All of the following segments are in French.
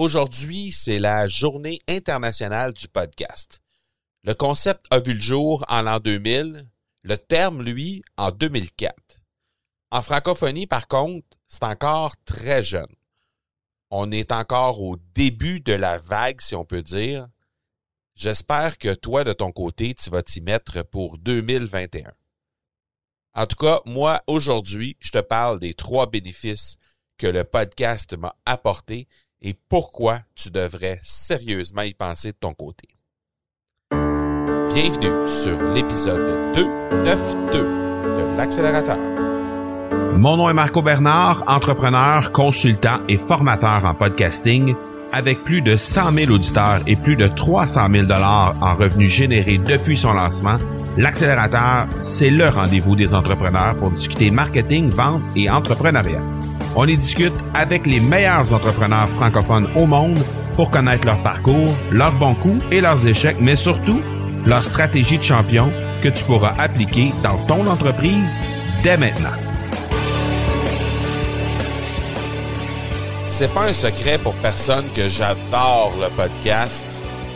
Aujourd'hui, c'est la journée internationale du podcast. Le concept a vu le jour en l'an 2000, le terme, lui, en 2004. En francophonie, par contre, c'est encore très jeune. On est encore au début de la vague, si on peut dire. J'espère que toi, de ton côté, tu vas t'y mettre pour 2021. En tout cas, moi, aujourd'hui, je te parle des trois bénéfices que le podcast m'a apporté et pourquoi tu devrais sérieusement y penser de ton côté. Bienvenue sur l'épisode 292 de l'accélérateur. Mon nom est Marco Bernard, entrepreneur, consultant et formateur en podcasting avec plus de 100 000 auditeurs et plus de 300 000 dollars en revenus générés depuis son lancement, l'accélérateur, c'est le rendez-vous des entrepreneurs pour discuter marketing, vente et entrepreneuriat. On y discute avec les meilleurs entrepreneurs francophones au monde pour connaître leur parcours, leurs bons coups et leurs échecs, mais surtout leur stratégie de champion que tu pourras appliquer dans ton entreprise dès maintenant. C'est pas un secret pour personne que j'adore le podcast.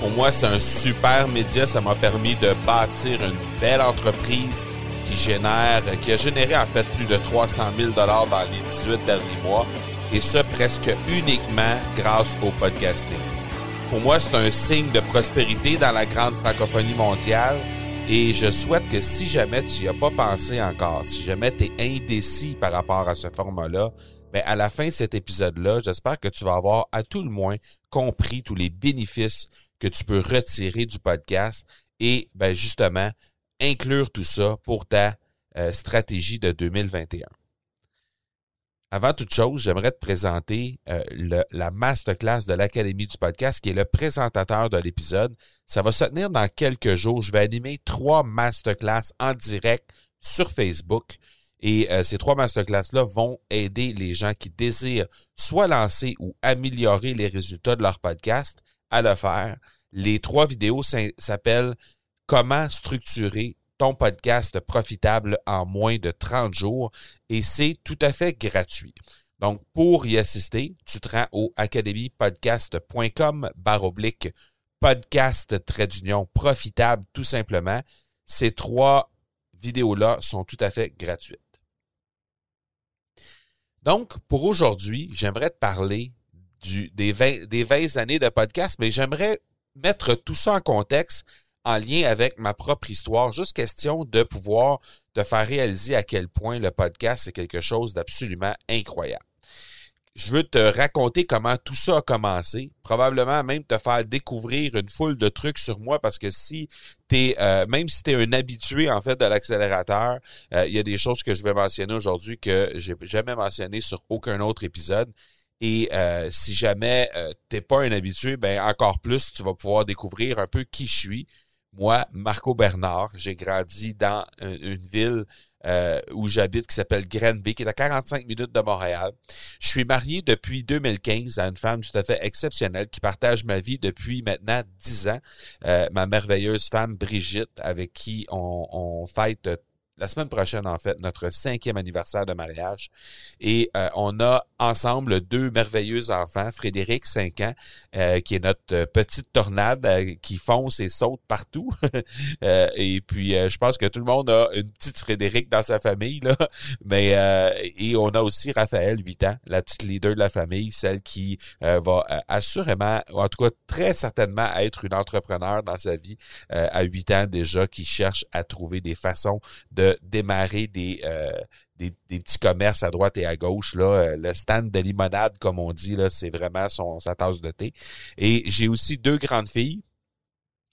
Pour moi, c'est un super média. Ça m'a permis de bâtir une belle entreprise qui génère, qui a généré en fait plus de 300 000 dollars dans les 18 derniers mois. Et ce, presque uniquement grâce au podcasting. Pour moi, c'est un signe de prospérité dans la grande francophonie mondiale. Et je souhaite que si jamais tu n'y as pas pensé encore, si jamais tu es indécis par rapport à ce format-là, mais à la fin de cet épisode-là, j'espère que tu vas avoir à tout le moins compris tous les bénéfices que tu peux retirer du podcast et ben justement inclure tout ça pour ta euh, stratégie de 2021. Avant toute chose, j'aimerais te présenter euh, la masterclass de l'Académie du podcast qui est le présentateur de l'épisode. Ça va se tenir dans quelques jours. Je vais animer trois masterclass en direct sur Facebook. Et euh, ces trois masterclass-là vont aider les gens qui désirent soit lancer ou améliorer les résultats de leur podcast à le faire. Les trois vidéos s'appellent Comment structurer ton podcast profitable en moins de 30 jours et c'est tout à fait gratuit. Donc, pour y assister, tu te rends au academypodcast.com podcast trait d'union profitable tout simplement. Ces trois vidéos-là sont tout à fait gratuites. Donc, pour aujourd'hui, j'aimerais te parler des, 20, des 20 années de podcast, mais j'aimerais mettre tout ça en contexte en lien avec ma propre histoire. Juste question de pouvoir te faire réaliser à quel point le podcast est quelque chose d'absolument incroyable. Je veux te raconter comment tout ça a commencé, probablement même te faire découvrir une foule de trucs sur moi parce que si t'es euh, même si tu es un habitué en fait de l'accélérateur, euh, il y a des choses que je vais mentionner aujourd'hui que j'ai jamais mentionné sur aucun autre épisode. Et euh, si jamais euh, t'es pas un habitué, ben encore plus, tu vas pouvoir découvrir un peu qui je suis. Moi, Marco Bernard, j'ai grandi dans une ville euh, où j'habite qui s'appelle Granby, qui est à 45 minutes de Montréal. Je suis marié depuis 2015 à une femme tout à fait exceptionnelle qui partage ma vie depuis maintenant 10 ans. Euh, ma merveilleuse femme Brigitte, avec qui on, on fête la semaine prochaine, en fait, notre cinquième anniversaire de mariage. Et euh, on a ensemble deux merveilleux enfants, Frédéric, 5 ans, euh, qui est notre euh, petite tornade qui fonce et saute partout. et puis, je pense que tout le monde a une petite Frédéric dans sa famille, là. Mais et on a aussi Raphaël, 8 ans, la petite leader de la famille, celle qui va assurément, ou en tout cas très certainement, être une entrepreneur dans sa vie à 8 ans déjà, qui cherche à trouver des façons de démarrer des, euh, des, petits commerces à droite et à gauche. Euh, le stand de limonade, comme on dit, c'est vraiment son, sa tasse de thé. Et j'ai aussi deux grandes filles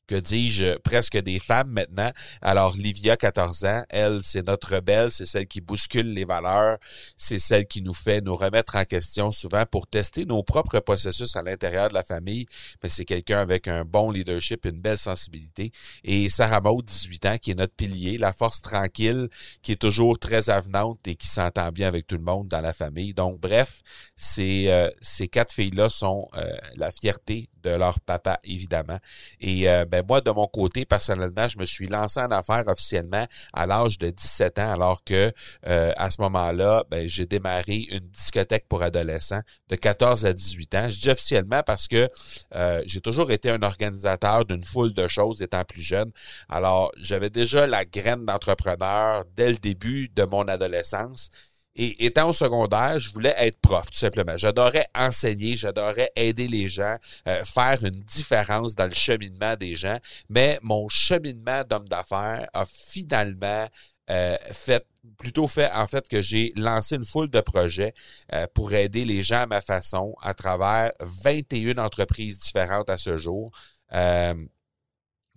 que dis-je, presque des femmes maintenant. Alors, Livia, 14 ans, elle, c'est notre rebelle, c'est celle qui bouscule les valeurs, c'est celle qui nous fait nous remettre en question souvent pour tester nos propres processus à l'intérieur de la famille, mais c'est quelqu'un avec un bon leadership, une belle sensibilité. Et Sarah Maud, 18 ans, qui est notre pilier, la force tranquille, qui est toujours très avenante et qui s'entend bien avec tout le monde dans la famille. Donc, bref, ces, euh, ces quatre filles-là sont euh, la fierté de leur papa, évidemment. Et euh, ben moi, de mon côté, personnellement, je me suis lancé en affaires officiellement à l'âge de 17 ans, alors que euh, à ce moment-là, ben, j'ai démarré une discothèque pour adolescents de 14 à 18 ans. Je dis officiellement parce que euh, j'ai toujours été un organisateur d'une foule de choses étant plus jeune. Alors, j'avais déjà la graine d'entrepreneur dès le début de mon adolescence. Et étant au secondaire, je voulais être prof, tout simplement. J'adorais enseigner, j'adorais aider les gens, euh, faire une différence dans le cheminement des gens. Mais mon cheminement d'homme d'affaires a finalement euh, fait plutôt fait en fait que j'ai lancé une foule de projets euh, pour aider les gens à ma façon à travers 21 entreprises différentes à ce jour.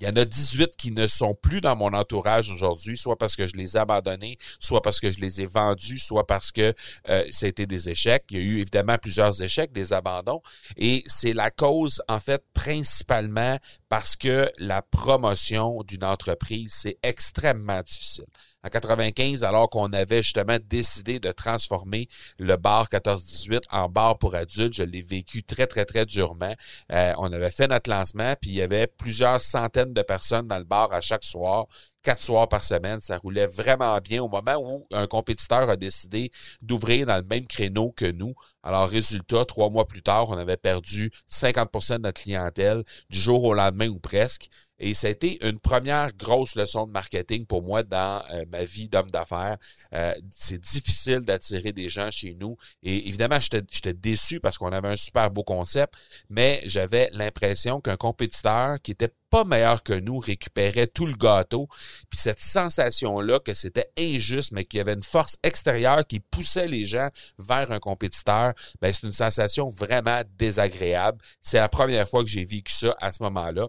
Il y en a 18 qui ne sont plus dans mon entourage aujourd'hui, soit parce que je les ai abandonnés, soit parce que je les ai vendus, soit parce que euh, des échecs. Il y a eu évidemment plusieurs échecs, des abandons. Et c'est la cause, en fait, principalement parce que la promotion d'une entreprise, c'est extrêmement difficile en 95, alors qu'on avait justement décidé de transformer le bar 14-18 en bar pour adultes. Je l'ai vécu très, très, très durement. Euh, on avait fait notre lancement, puis il y avait plusieurs centaines de personnes dans le bar à chaque soir quatre soirs par semaine. Ça roulait vraiment bien au moment où un compétiteur a décidé d'ouvrir dans le même créneau que nous. Alors, résultat, trois mois plus tard, on avait perdu 50% de notre clientèle du jour au lendemain ou presque. Et ça a été une première grosse leçon de marketing pour moi dans euh, ma vie d'homme d'affaires. Euh, c'est difficile d'attirer des gens chez nous. Et évidemment, j'étais déçu parce qu'on avait un super beau concept, mais j'avais l'impression qu'un compétiteur qui était pas meilleur que nous récupérait tout le gâteau. Puis cette sensation-là que c'était injuste, mais qu'il y avait une force extérieure qui poussait les gens vers un compétiteur, ben c'est une sensation vraiment désagréable. C'est la première fois que j'ai vécu ça à ce moment-là.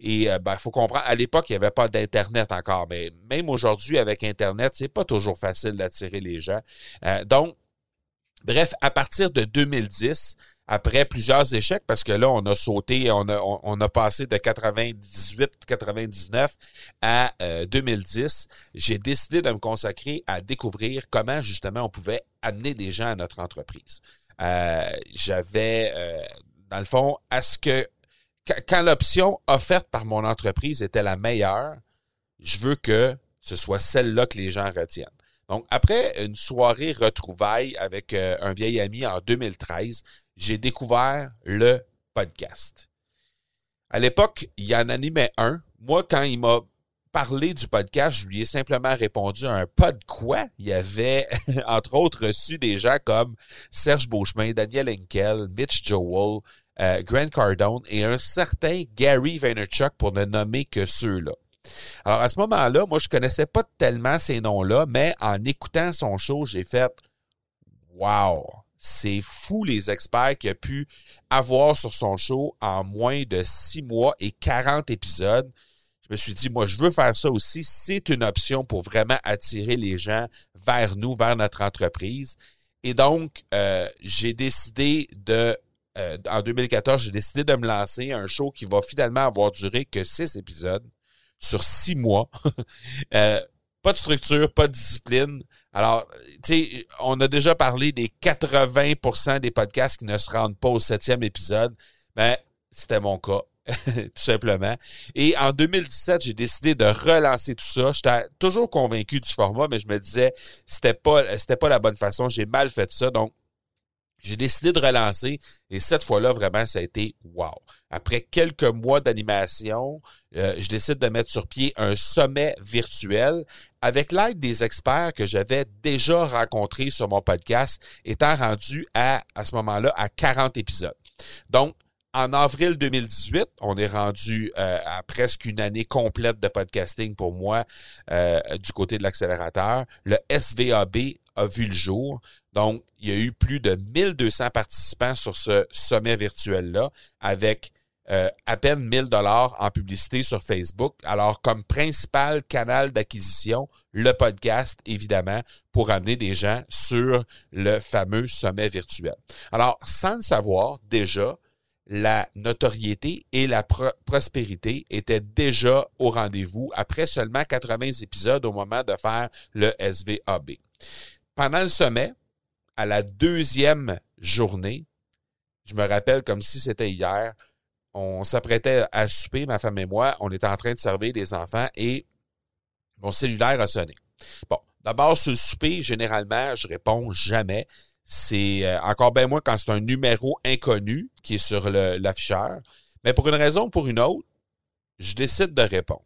Et euh, ben, faut comprendre, à l'époque, il n'y avait pas d'Internet encore, mais même aujourd'hui, avec Internet, c'est pas toujours facile d'attirer les gens. Euh, donc, bref, à partir de 2010, après plusieurs échecs, parce que là, on a sauté, on a, on, a passé de 98-99 à 2010, euh, j'ai décidé de me consacrer à découvrir comment justement on pouvait amener des gens à notre entreprise. Euh, j'avais, euh, dans le fond, à ce que quand l'option offerte par mon entreprise était la meilleure, je veux que ce soit celle-là que les gens retiennent. Donc, après une soirée retrouvaille avec un vieil ami en 2013, j'ai découvert le podcast. À l'époque, il en animait un. Moi, quand il m'a parlé du podcast, je lui ai simplement répondu à un pod quoi. Il avait, entre autres, reçu des gens comme Serge Beauchemin, Daniel Henkel, Mitch Joel, euh, Grant Cardone et un certain Gary Vaynerchuk pour ne nommer que ceux-là. Alors à ce moment-là, moi je connaissais pas tellement ces noms-là, mais en écoutant son show, j'ai fait Wow! C'est fou les experts qu'il a pu avoir sur son show en moins de six mois et 40 épisodes. Je me suis dit, moi, je veux faire ça aussi. C'est une option pour vraiment attirer les gens vers nous, vers notre entreprise. Et donc, euh, j'ai décidé de, euh, en 2014, j'ai décidé de me lancer un show qui va finalement avoir duré que six épisodes sur six mois. euh, pas de structure, pas de discipline. Alors, tu sais, on a déjà parlé des 80% des podcasts qui ne se rendent pas au septième épisode. Ben, c'était mon cas, tout simplement. Et en 2017, j'ai décidé de relancer tout ça. J'étais toujours convaincu du format, mais je me disais, c'était pas, c'était pas la bonne façon. J'ai mal fait ça. Donc, j'ai décidé de relancer et cette fois-là, vraiment, ça a été wow. Après quelques mois d'animation, euh, je décide de mettre sur pied un sommet virtuel avec l'aide des experts que j'avais déjà rencontrés sur mon podcast, étant rendu à, à ce moment-là, à 40 épisodes. Donc, en avril 2018, on est rendu euh, à presque une année complète de podcasting pour moi euh, du côté de l'accélérateur. Le SVAB a vu le jour. Donc, il y a eu plus de 1200 participants sur ce sommet virtuel-là avec euh, à peine 1000 dollars en publicité sur Facebook. Alors, comme principal canal d'acquisition, le podcast, évidemment, pour amener des gens sur le fameux sommet virtuel. Alors, sans le savoir, déjà, la notoriété et la prospérité étaient déjà au rendez-vous après seulement 80 épisodes au moment de faire le SVAB. Pendant le sommet, à la deuxième journée, je me rappelle comme si c'était hier, on s'apprêtait à souper, ma femme et moi, on était en train de servir des enfants et mon cellulaire a sonné. Bon, d'abord, le souper, généralement, je réponds jamais. C'est euh, encore bien moins quand c'est un numéro inconnu qui est sur l'afficheur. Mais pour une raison ou pour une autre, je décide de répondre.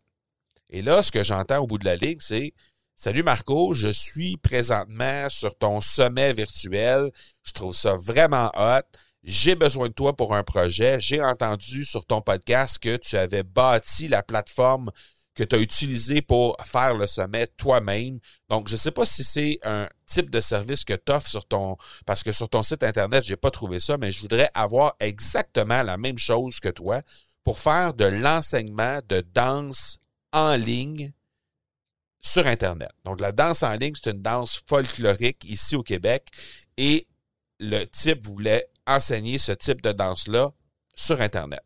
Et là, ce que j'entends au bout de la ligne, c'est Salut Marco, je suis présentement sur ton sommet virtuel. Je trouve ça vraiment hot. J'ai besoin de toi pour un projet. J'ai entendu sur ton podcast que tu avais bâti la plateforme que tu as utilisée pour faire le sommet toi-même. Donc, je ne sais pas si c'est un type de service que tu offres sur ton... Parce que sur ton site Internet, je n'ai pas trouvé ça, mais je voudrais avoir exactement la même chose que toi pour faire de l'enseignement de danse en ligne sur Internet. Donc, la danse en ligne, c'est une danse folklorique ici au Québec et le type voulait enseigner ce type de danse-là sur Internet.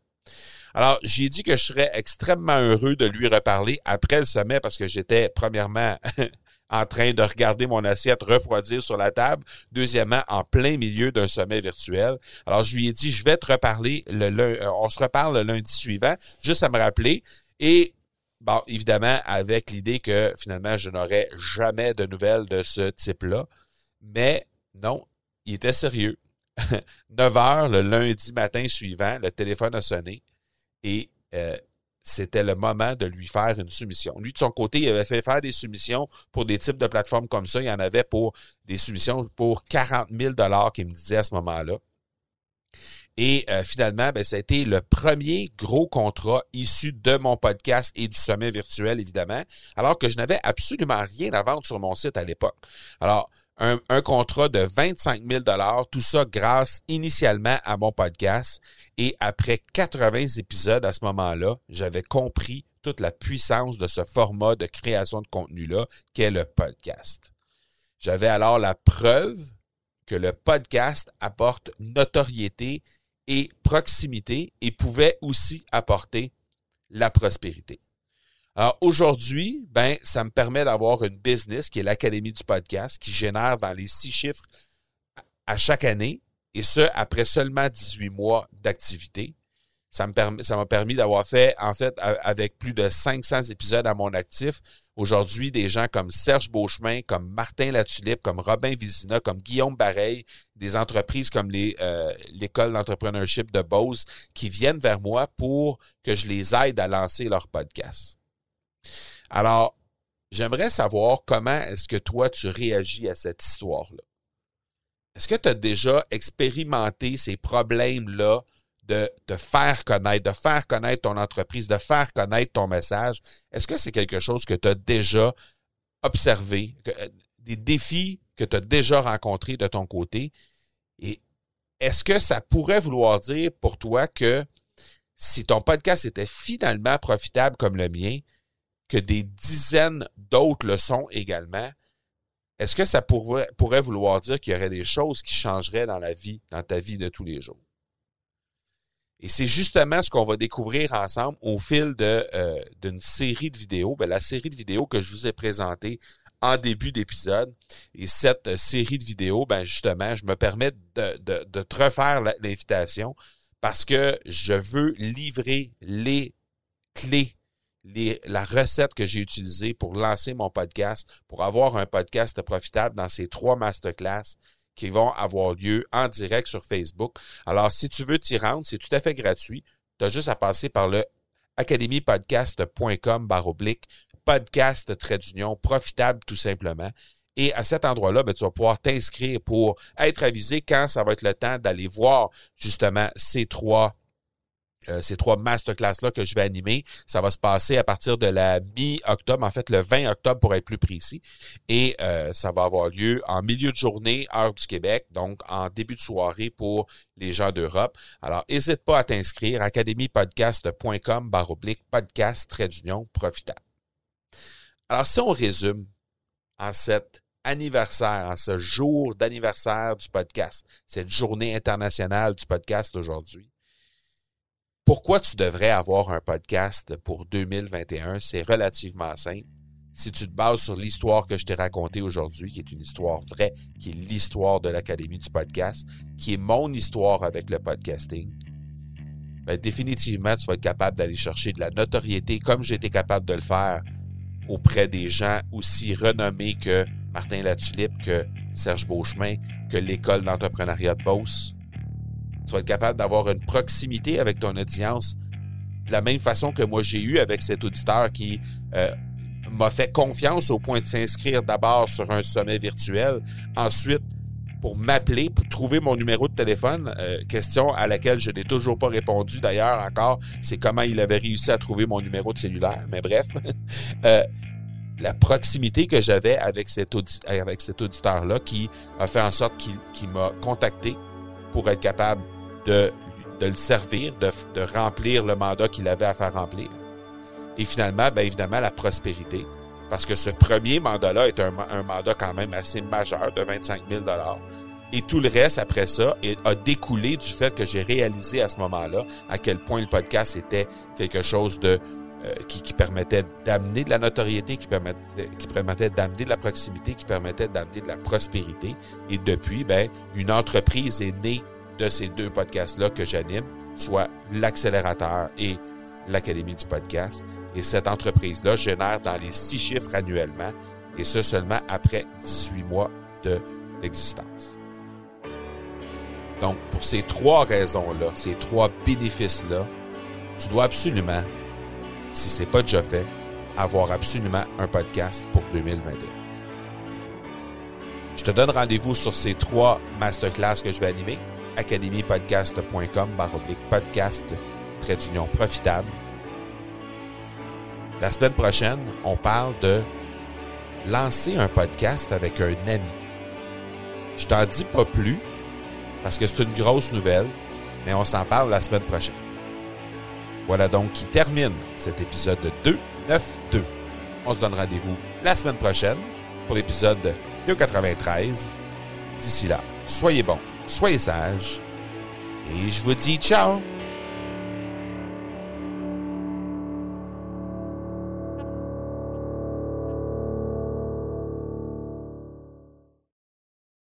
Alors, j'ai dit que je serais extrêmement heureux de lui reparler après le sommet parce que j'étais, premièrement, en train de regarder mon assiette refroidir sur la table. Deuxièmement, en plein milieu d'un sommet virtuel. Alors, je lui ai dit, je vais te reparler le lundi, euh, on se reparle le lundi suivant, juste à me rappeler. Et Bon, évidemment, avec l'idée que finalement, je n'aurais jamais de nouvelles de ce type-là. Mais non, il était sérieux. 9 heures le lundi matin suivant, le téléphone a sonné et euh, c'était le moment de lui faire une soumission. Lui, de son côté, il avait fait faire des soumissions pour des types de plateformes comme ça. Il y en avait pour des soumissions pour 40 000 qu'il me disait à ce moment-là. Et euh, finalement, ben, ça a été le premier gros contrat issu de mon podcast et du sommet virtuel, évidemment, alors que je n'avais absolument rien à vendre sur mon site à l'époque. Alors, un, un, contrat de 25 000 tout ça grâce initialement à mon podcast. Et après 80 épisodes à ce moment-là, j'avais compris toute la puissance de ce format de création de contenu-là qu'est le podcast. J'avais alors la preuve que le podcast apporte notoriété et proximité et pouvait aussi apporter la prospérité. Alors aujourd'hui, ben, ça me permet d'avoir une business qui est l'Académie du podcast qui génère dans les six chiffres à chaque année et ce, après seulement 18 mois d'activité. Ça m'a permis d'avoir fait, en fait, avec plus de 500 épisodes à mon actif, Aujourd'hui, des gens comme Serge Beauchemin, comme Martin Latulippe, comme Robin Vizina, comme Guillaume Bareil, des entreprises comme euh, l'école d'entrepreneurship de Bose qui viennent vers moi pour que je les aide à lancer leur podcast. Alors, j'aimerais savoir comment est-ce que toi tu réagis à cette histoire-là. Est-ce que tu as déjà expérimenté ces problèmes-là de, faire connaître, de faire connaître ton entreprise, de faire connaître ton message. Est-ce que c'est quelque chose que tu as déjà observé, euh, des défis que tu as déjà rencontrés de ton côté? Et est-ce que ça pourrait vouloir dire pour toi que si ton podcast était finalement profitable comme le mien, que des dizaines d'autres le sont également, est-ce que ça pourrait, pourrait vouloir dire qu'il y aurait des choses qui changeraient dans la vie, dans ta vie de tous les jours? Et c'est justement ce qu'on va découvrir ensemble au fil euh, d'une série de vidéos. Ben, la série de vidéos que je vous ai présentée en début d'épisode. Et cette euh, série de vidéos, ben justement, je me permets de, de, te refaire l'invitation parce que je veux livrer les clés, la recette que j'ai utilisée pour lancer mon podcast, pour avoir un podcast profitable dans ces trois masterclass qui vont avoir lieu en direct sur Facebook. Alors, si tu veux t'y rendre, c'est tout à fait gratuit. Tu as juste à passer par le academypodcast.com oblique podcast trait d'union profitable tout simplement. Et à cet endroit-là, ben, tu vas pouvoir t'inscrire pour être avisé quand ça va être le temps d'aller voir justement ces trois euh, ces trois masterclass-là que je vais animer. Ça va se passer à partir de la mi-octobre, en fait le 20 octobre pour être plus précis. Et euh, ça va avoir lieu en milieu de journée, heure du Québec, donc en début de soirée pour les gens d'Europe. Alors, n'hésite pas à t'inscrire, academypodcast.com baroblique podcast trait d'union profitable. Alors, si on résume en cet anniversaire, en ce jour d'anniversaire du podcast, cette journée internationale du podcast aujourd'hui, pourquoi tu devrais avoir un podcast pour 2021? C'est relativement simple. Si tu te bases sur l'histoire que je t'ai racontée aujourd'hui, qui est une histoire vraie, qui est l'histoire de l'Académie du podcast, qui est mon histoire avec le podcasting, ben, définitivement, tu vas être capable d'aller chercher de la notoriété comme j'ai été capable de le faire auprès des gens aussi renommés que Martin Latulippe, que Serge Beauchemin, que l'école d'entrepreneuriat de Beauce. Tu être capable d'avoir une proximité avec ton audience de la même façon que moi j'ai eu avec cet auditeur qui euh, m'a fait confiance au point de s'inscrire d'abord sur un sommet virtuel, ensuite pour m'appeler, pour trouver mon numéro de téléphone, euh, question à laquelle je n'ai toujours pas répondu d'ailleurs encore, c'est comment il avait réussi à trouver mon numéro de cellulaire, mais bref. euh, la proximité que j'avais avec cet, avec cet auditeur-là qui a fait en sorte qu'il m'a contacté pour être capable de, le servir, de, remplir le mandat qu'il avait à faire remplir. Et finalement, bien évidemment, la prospérité. Parce que ce premier mandat-là est un, un, mandat quand même assez majeur de 25 000 Et tout le reste après ça a découlé du fait que j'ai réalisé à ce moment-là à quel point le podcast était quelque chose de euh, qui, qui, permettait d'amener de la notoriété, qui permettait, qui permettait d'amener de la proximité, qui permettait d'amener de la prospérité. Et depuis, ben, une entreprise est née de ces deux podcasts-là que j'anime, soit l'accélérateur et l'Académie du podcast. Et cette entreprise-là génère dans les six chiffres annuellement, et ce seulement après 18 mois d'existence. Donc, pour ces trois raisons-là, ces trois bénéfices-là, tu dois absolument, si c'est pas déjà fait, avoir absolument un podcast pour 2021. Je te donne rendez-vous sur ces trois masterclass que je vais animer, academypodcast.com baroblique podcast trait d'union profitable. La semaine prochaine, on parle de lancer un podcast avec un ami. Je t'en dis pas plus parce que c'est une grosse nouvelle, mais on s'en parle la semaine prochaine. Voilà donc qui termine cet épisode 292. On se donne rendez-vous la semaine prochaine pour l'épisode 293. D'ici là, soyez bons, soyez sages. Et je vous dis ciao